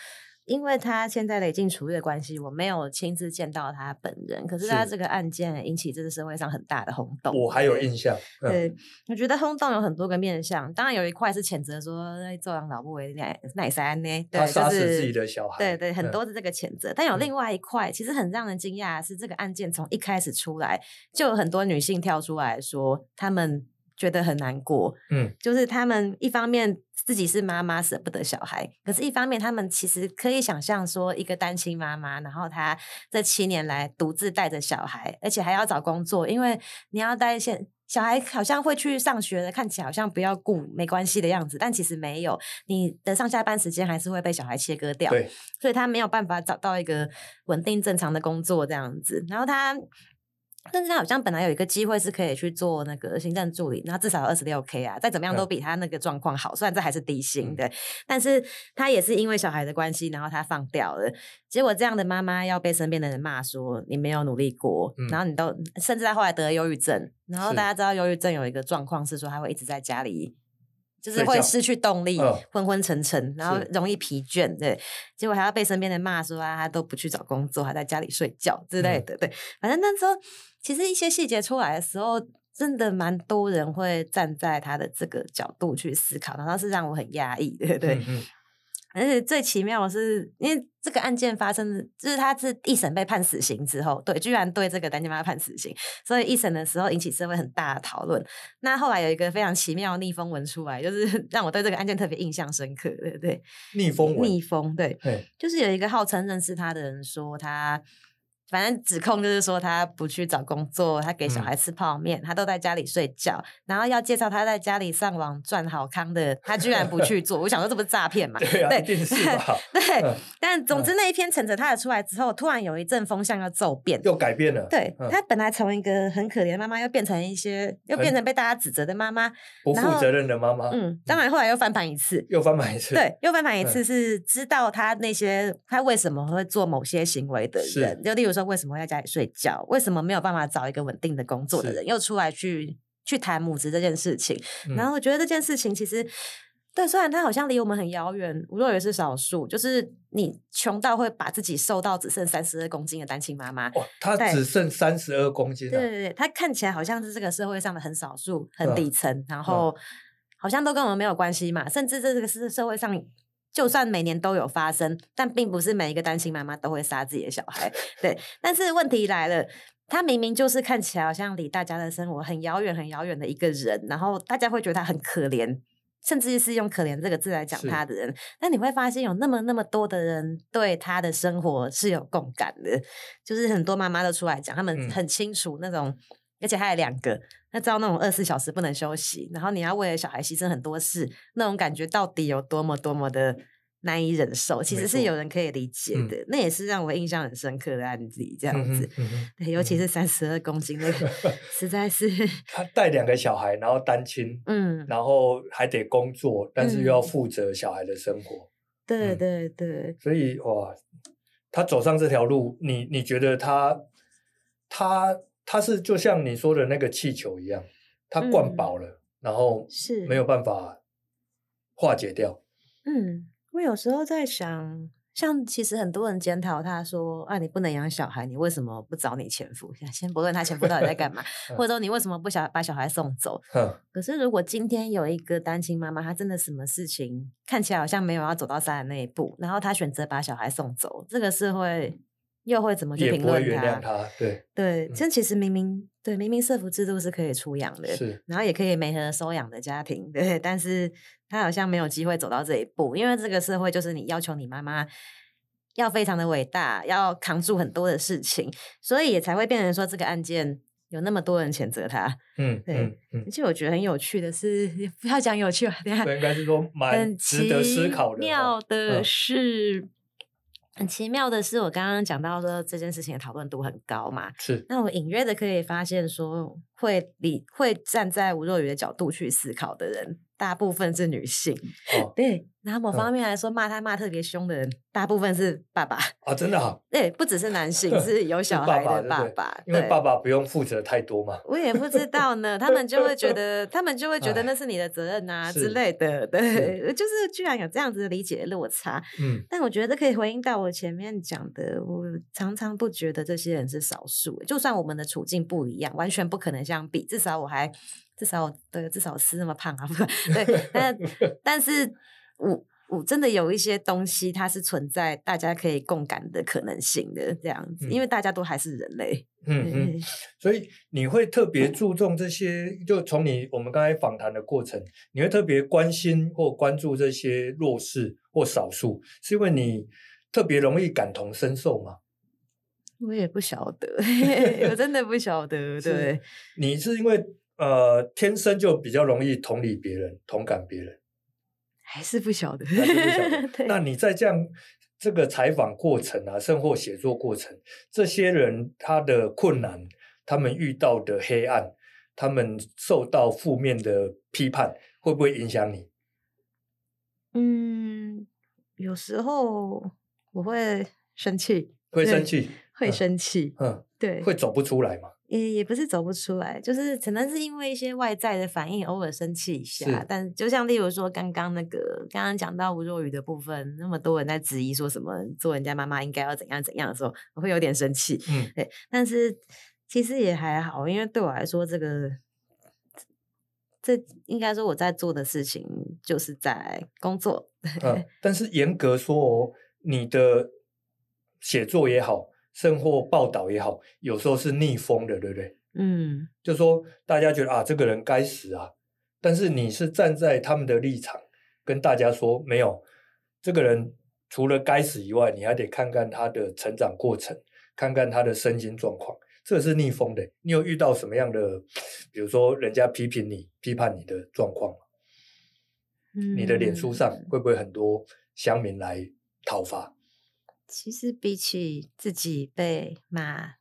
因为他现在累进处遇的关系，我没有亲自见到他本人。可是他这个案件引起这个社会上很大的轰动，我还有印象。对，我觉得轰动有很多个面向，当然有一块是谴责说做人老不为奶奶三呢，对，他杀死自己的小孩，对对，很多是这个谴责。嗯、但有另外一块，其实很让人惊讶的是，这个案件从一开始出来，就有很多女性跳出来说，他们。觉得很难过，嗯，就是他们一方面自己是妈妈舍不得小孩，可是一方面他们其实可以想象说，一个单亲妈妈，然后她这七年来独自带着小孩，而且还要找工作，因为你要带现小孩好像会去上学的，看起来好像不要顾没关系的样子，但其实没有，你的上下班时间还是会被小孩切割掉，对，所以他没有办法找到一个稳定正常的工作这样子，然后他。但是他好像本来有一个机会是可以去做那个行政助理，然后至少二十六 K 啊，再怎么样都比他那个状况好。嗯、虽然这还是低薪的，但是他也是因为小孩的关系，然后他放掉了。结果这样的妈妈要被身边的人骂说你没有努力过，嗯、然后你都甚至他后来得了忧郁症。然后大家知道忧郁症有一个状况是说他会一直在家里，就是会失去动力，嗯、昏昏沉沉，然后容易疲倦。对，结果还要被身边的人骂说啊，他都不去找工作，还在家里睡觉之类的。嗯、对，反正那时候。其实一些细节出来的时候，真的蛮多人会站在他的这个角度去思考，然后是让我很压抑，对不对？嗯嗯。而且最奇妙的是，因为这个案件发生的，就是他是一审被判死刑之后，对，居然对这个单亲妈妈判死刑，所以一审的时候引起社会很大的讨论。那后来有一个非常奇妙的逆风文出来，就是 [LAUGHS] 让我对这个案件特别印象深刻，对不对？逆风文，逆风，对，对，就是有一个号称认识他的人说他。反正指控就是说他不去找工作，他给小孩吃泡面，嗯、他都在家里睡觉。然后要介绍他在家里上网赚好康的，他居然不去做。我想说这不是诈骗嘛？[LAUGHS] 对啊，对，[LAUGHS] 对。嗯、但总之那一篇陈哲他的出来之后，突然有一阵风向要骤变，又改变了。对，嗯、他本来从一个很可怜的妈妈，又变成一些，又变成被大家指责的妈妈，不负责任的妈妈。嗯，当然后来又翻盘一次，又翻盘一次。对，又翻盘一次是知道他那些他为什么会做某些行为的人，是就例如说为什么会在家里睡觉？为什么没有办法找一个稳定的工作的人，又出来去去谈母职这件事情？嗯、然后我觉得这件事情其实，对，虽然他好像离我们很遥远，我若也是少数，就是你穷到会把自己瘦到只剩三十二公斤的单亲妈妈。哇，他只剩三十二公斤、啊。对对对，他看起来好像是这个社会上的很少数、很底层，嗯、然后好像都跟我们没有关系嘛。甚至这个是社会上。就算每年都有发生，但并不是每一个单亲妈妈都会杀自己的小孩。对，但是问题来了，他明明就是看起来好像离大家的生活很遥远、很遥远的一个人，然后大家会觉得他很可怜，甚至是用“可怜”这个字来讲他的人。但你会发现，有那么那么多的人对他的生活是有共感的，就是很多妈妈都出来讲，他们很清楚那种。而且还有两个，那知道那种二十四小时不能休息，然后你要为了小孩牺牲很多事，那种感觉到底有多么多么的难以忍受？其实是有人可以理解的。嗯、那也是让我印象很深刻的案例，这样子。嗯嗯、对，尤其是三十二公斤那个，[LAUGHS] 实在是。[LAUGHS] 他带两个小孩，然后单亲，嗯，然后还得工作，但是又要负责小孩的生活。嗯、对对对。所以哇，他走上这条路，你你觉得他他？它是就像你说的那个气球一样，它灌饱了，嗯、然后是没有办法化解掉。嗯，我有时候在想，像其实很多人检讨他说：“啊，你不能养小孩，你为什么不找你前夫？先 [LAUGHS] 不论他前夫到底在干嘛，[LAUGHS] 或者说你为什么不想把小孩送走？”呵可是如果今天有一个单亲妈妈，她真的什么事情看起来好像没有要走到杀人那一步，然后她选择把小孩送走，这个是会。又会怎么去评论他？他？对对，这、嗯、其实明明对明明社福制度是可以出养的，是，然后也可以媒合收养的家庭，对，但是他好像没有机会走到这一步，因为这个社会就是你要求你妈妈要非常的伟大，要扛住很多的事情，所以也才会变成说这个案件有那么多人谴责他。嗯，对，嗯嗯、而且我觉得很有趣的是，[LAUGHS] 不要讲有趣吧，等下应该是说蛮值得思考的。妙的是。嗯很奇妙的是，我刚刚讲到说这件事情的讨论度很高嘛，是。那我隐约的可以发现说，会理会站在吴若雨的角度去思考的人，大部分是女性。[LAUGHS] 哦，对。然后某方面来说，骂他骂特别凶的人，大部分是爸爸啊，真的啊，对，不只是男性，[LAUGHS] 是有小孩的爸爸，因为爸爸不用负责太多嘛。我也不知道呢，他们就会觉得，[LAUGHS] 他们就会觉得那是你的责任啊之类的，对，就是居然有这样子的理解落差。嗯，但我觉得可以回应到我前面讲的，我常常不觉得这些人是少数，就算我们的处境不一样，完全不可能相比，至少我还，至少对，至少是那么胖啊，对，但但是。我我真的有一些东西，它是存在大家可以共感的可能性的这样子，嗯、因为大家都还是人类。嗯嗯，所以你会特别注重这些，就从你我们刚才访谈的过程，你会特别关心或关注这些弱势或少数，是因为你特别容易感同身受吗？我也不晓得，[LAUGHS] 我真的不晓得。[LAUGHS] 对，你是因为呃，天生就比较容易同理别人、同感别人，还是不晓得？还是不晓得？[LAUGHS] 那你在这样这个采访过程啊，甚或写作过程，这些人他的困难，他们遇到的黑暗，他们受到负面的批判，会不会影响你？嗯，有时候我会生气，会生气，会生气，嗯，对，会走不出来吗？也也不是走不出来，就是可能是因为一些外在的反应，偶尔生气一下。但就像例如说，刚刚那个刚刚讲到吴若雨的部分，那么多人在质疑说什么做人家妈妈应该要怎样怎样的时候，我会有点生气。嗯，对。但是其实也还好，因为对我来说，这个这应该说我在做的事情就是在工作。嗯，[LAUGHS] 但是严格说哦，你的写作也好。甚或报道也好，有时候是逆风的，对不对？嗯，就说大家觉得啊，这个人该死啊，但是你是站在他们的立场跟大家说，没有，这个人除了该死以外，你还得看看他的成长过程，看看他的身心状况，这是逆风的。你有遇到什么样的，比如说人家批评你、批判你的状况吗？嗯，你的脸书上会不会很多乡民来讨伐？其实比起自己被骂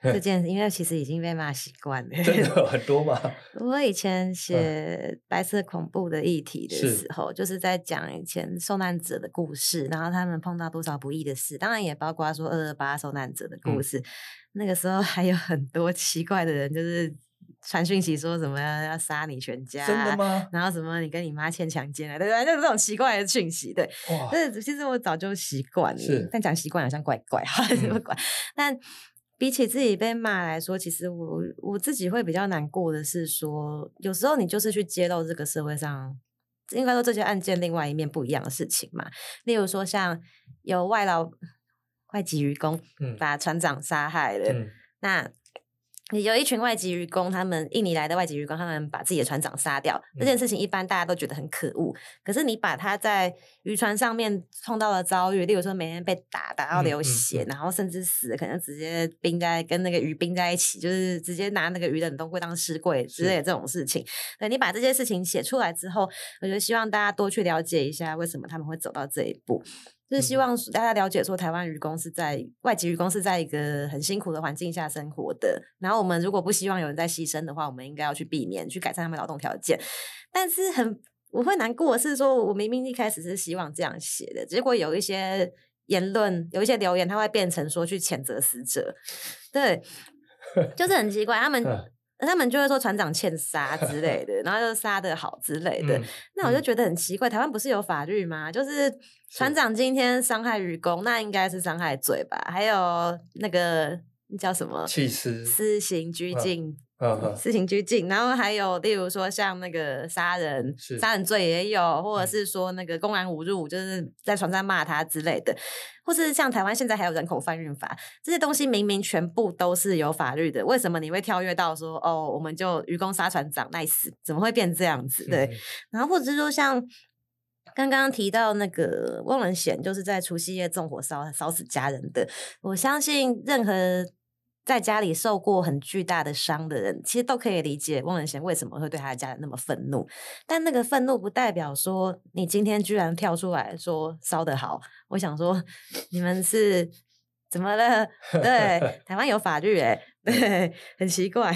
[LAUGHS] 这件事，因为其实已经被骂习惯了，真的很多嘛？[LAUGHS] 我以前 [LAUGHS] 写白色恐怖的议题的时候，是就是在讲以前受难者的故事，然后他们碰到多少不易的事，当然也包括说二二八受难者的故事。嗯、那个时候还有很多奇怪的人，就是。传讯息说什么要杀你全家？真的吗？然后什么你跟你妈欠强奸了，对不对？就是这种奇怪的讯息，对。哇！但是其实我早就习惯了，是但讲习惯好像怪怪，哈，什么怪？但比起自己被骂来说，其实我我自己会比较难过的是说，有时候你就是去揭露这个社会上，应该说这些案件另外一面不一样的事情嘛。例如说，像有外劳、外籍渔工把船长杀害了，嗯、那。有一群外籍渔工，他们印尼来的外籍渔工，他们把自己的船长杀掉，嗯、这件事情一般大家都觉得很可恶。可是你把他在渔船上面碰到的遭遇，例如说每天被打打到流血，嗯嗯嗯、然后甚至死，可能直接冰在跟那个鱼冰在一起，就是直接拿那个鱼冷冻柜当尸柜之类的这种事情。对，你把这些事情写出来之后，我觉得希望大家多去了解一下为什么他们会走到这一步。就是希望大家了解，说台湾渔工是在外籍渔工是在一个很辛苦的环境下生活的。然后我们如果不希望有人在牺牲的话，我们应该要去避免，去改善他们劳动条件。但是很我会难过的是，说我明明一开始是希望这样写的，结果有一些言论，有一些留言，他会变成说去谴责死者。对，[LAUGHS] 就是很奇怪，他们他们就会说船长欠杀之类的，然后就杀的好之类的。那我就觉得很奇怪，台湾不是有法律吗？就是。船长今天伤害渔工，那应该是伤害罪吧？还有那个叫什么？弃尸。私刑拘禁。私刑拘禁。然后还有，例如说像那个杀人，杀人罪也有，或者是说那个公然侮辱，就是在船上骂他之类的，或是像台湾现在还有人口贩运法，这些东西明明全部都是有法律的，为什么你会跳跃到说哦，我们就愚公杀船长，nice？怎么会变这样子？对。然后或者是说像。刚刚提到那个汪仁贤，就是在除夕夜纵火烧烧死家人的。我相信任何在家里受过很巨大的伤的人，其实都可以理解翁仁贤为什么会对他的家人那么愤怒。但那个愤怒不代表说你今天居然跳出来说烧得好。我想说，[LAUGHS] 你们是怎么了？对，台湾有法律哎，对，很奇怪。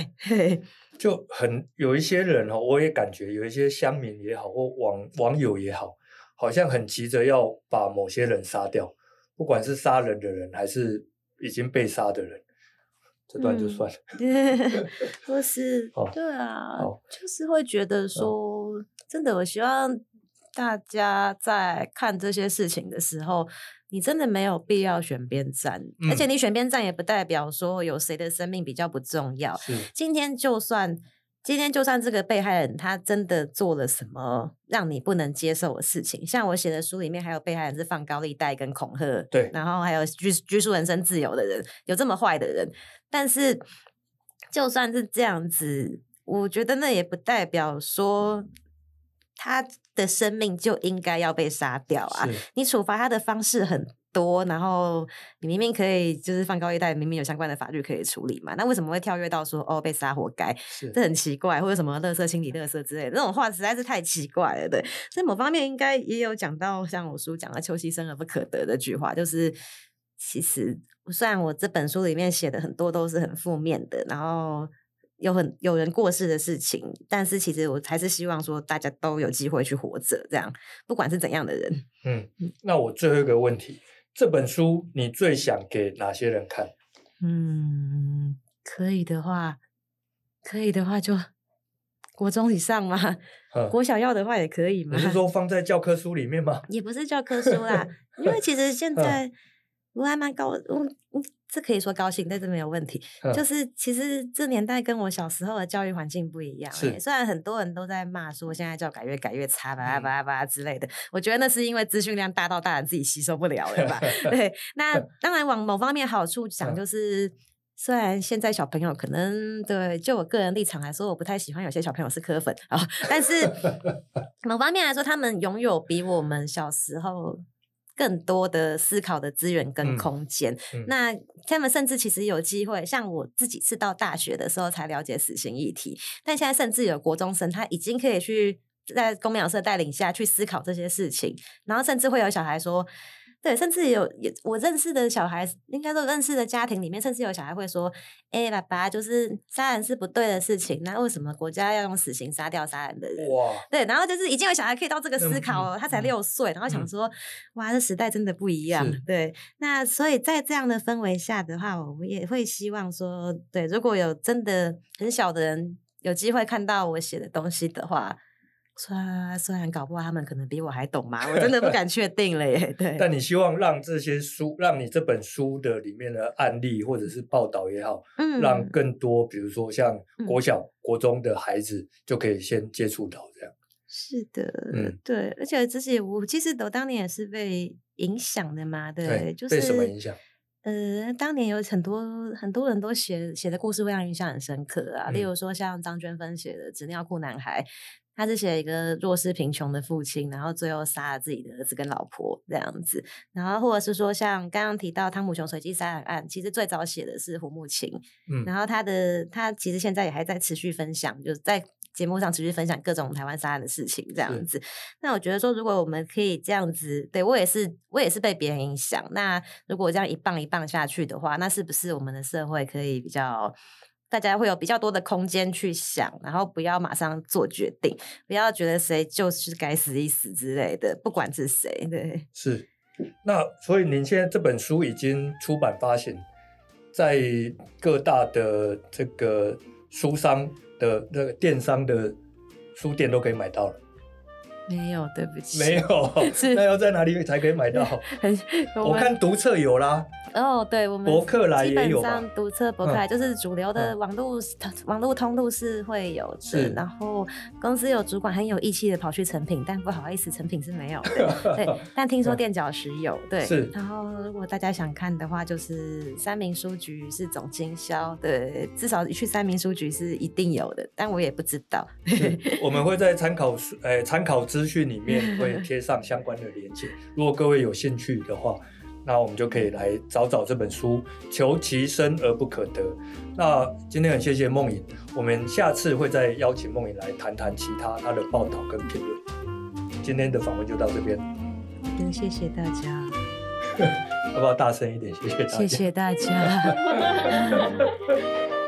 [LAUGHS] 就很有一些人哦，我也感觉有一些乡民也好，或网网友也好。好像很急着要把某些人杀掉，不管是杀人的人还是已经被杀的人，这段就算了。[LAUGHS] 对啊，哦、就是会觉得说，哦、真的，我希望大家在看这些事情的时候，你真的没有必要选边站，嗯、而且你选边站也不代表说有谁的生命比较不重要。今天就算。今天就算这个被害人他真的做了什么让你不能接受的事情，像我写的书里面还有被害人是放高利贷跟恐吓，对，然后还有拘拘束人身自由的人，有这么坏的人，但是就算是这样子，我觉得那也不代表说他的生命就应该要被杀掉啊。你处罚他的方式很多，然后你明明可以就是放高利贷，明明有相关的法律可以处理嘛，那为什么会跳跃到说哦被杀活该？是这很奇怪，或者什么垃圾清理垃圾之类的这种话实在是太奇怪了。对，所以某方面应该也有讲到像我书讲的“秋夕生而不可得”的句话，就是其实虽然我这本书里面写的很多都是很负面的，然后。有很有人过世的事情，但是其实我还是希望说大家都有机会去活着，这样不管是怎样的人。嗯，那我最后一个问题，这本书你最想给哪些人看？嗯，可以的话，可以的话就国中以上嘛，嗯、国小要的话也可以嘛。你是说放在教科书里面吗？也不是教科书啦，因为其实现 [LAUGHS] 在。嗯我还蛮高，我嗯，这可以说高兴，但是没有问题。嗯、就是其实这年代跟我小时候的教育环境不一样。是虽然很多人都在骂说现在教改越改越差，吧吧吧之类的。我觉得那是因为资讯量大到大人自己吸收不了了吧？[LAUGHS] 对。[LAUGHS] 那当然往某方面好处讲，就是、嗯、虽然现在小朋友可能对，就我个人立场来说，我不太喜欢有些小朋友是科粉啊，但是 [LAUGHS] 某方面来说，他们拥有比我们小时候。更多的思考的资源跟空间，那他们甚至其实有机会，像我自己是到大学的时候才了解死刑议题，但现在甚至有国中生，他已经可以去在公民老师的带领下去思考这些事情，然后甚至会有小孩说。对，甚至有有我认识的小孩，应该说认识的家庭里面，甚至有小孩会说：“哎，爸爸，就是杀人是不对的事情，那为什么国家要用死刑杀掉杀人的人？”哇，对，然后就是已经有小孩可以到这个思考了，嗯、他才六岁，然后想说：“嗯、哇，这时代真的不一样。是”对，那所以在这样的氛围下的话，我也会希望说，对，如果有真的很小的人有机会看到我写的东西的话。虽然虽然搞不好他们可能比我还懂嘛，我真的不敢确定了耶。[LAUGHS] 对，但你希望让这些书，让你这本书的里面的案例或者是报道也好，嗯，让更多，比如说像国小、嗯、国中的孩子就可以先接触到这样。是的，嗯，对，而且自己我其实我当年也是被影响的嘛，对，对就是被什么影响？呃，当年有很多很多人都写写的故事会让印象很深刻啊，嗯、例如说像张娟芬写的《纸尿裤男孩》。他是写一个弱势贫穷的父亲，然后最后杀了自己的儿子跟老婆这样子，然后或者是说像刚刚提到汤姆熊随机杀人案，其实最早写的是胡慕情，嗯，然后他的他其实现在也还在持续分享，就是在节目上持续分享各种台湾杀人的事情这样子。那我觉得说，如果我们可以这样子，对，我也是我也是被别人影响，那如果这样一棒一棒下去的话，那是不是我们的社会可以比较？大家会有比较多的空间去想，然后不要马上做决定，不要觉得谁就是该死一死之类的，不管是谁，对。是，那所以您现在这本书已经出版发行，在各大的这个书商的那个电商的书店都可以买到了。没有，对不起，没有，是那要在哪里才可以买到？[LAUGHS] 我，我看读册有啦。哦，对，我们博客来也有，基本上读册博客来就是主流的网络、嗯、网络通路是会有的，是然后公司有主管很有义气的跑去成品，但不好意思，成品是没有的。对，[LAUGHS] 但听说垫脚石有，对。是。然后如果大家想看的话，就是三明书局是总经销，对，至少去三明书局是一定有的，但我也不知道。我们会在参考书，呃，参考资讯里面会贴上相关的链接，如果各位有兴趣的话。那我们就可以来找找这本书，求其生而不可得。那今天很谢谢梦影，我们下次会再邀请梦影来谈谈其他他的报道跟评论。今天的访问就到这边，嗯，谢谢大家。[LAUGHS] 要不要大声一点？谢谢大家。谢谢大家。[LAUGHS]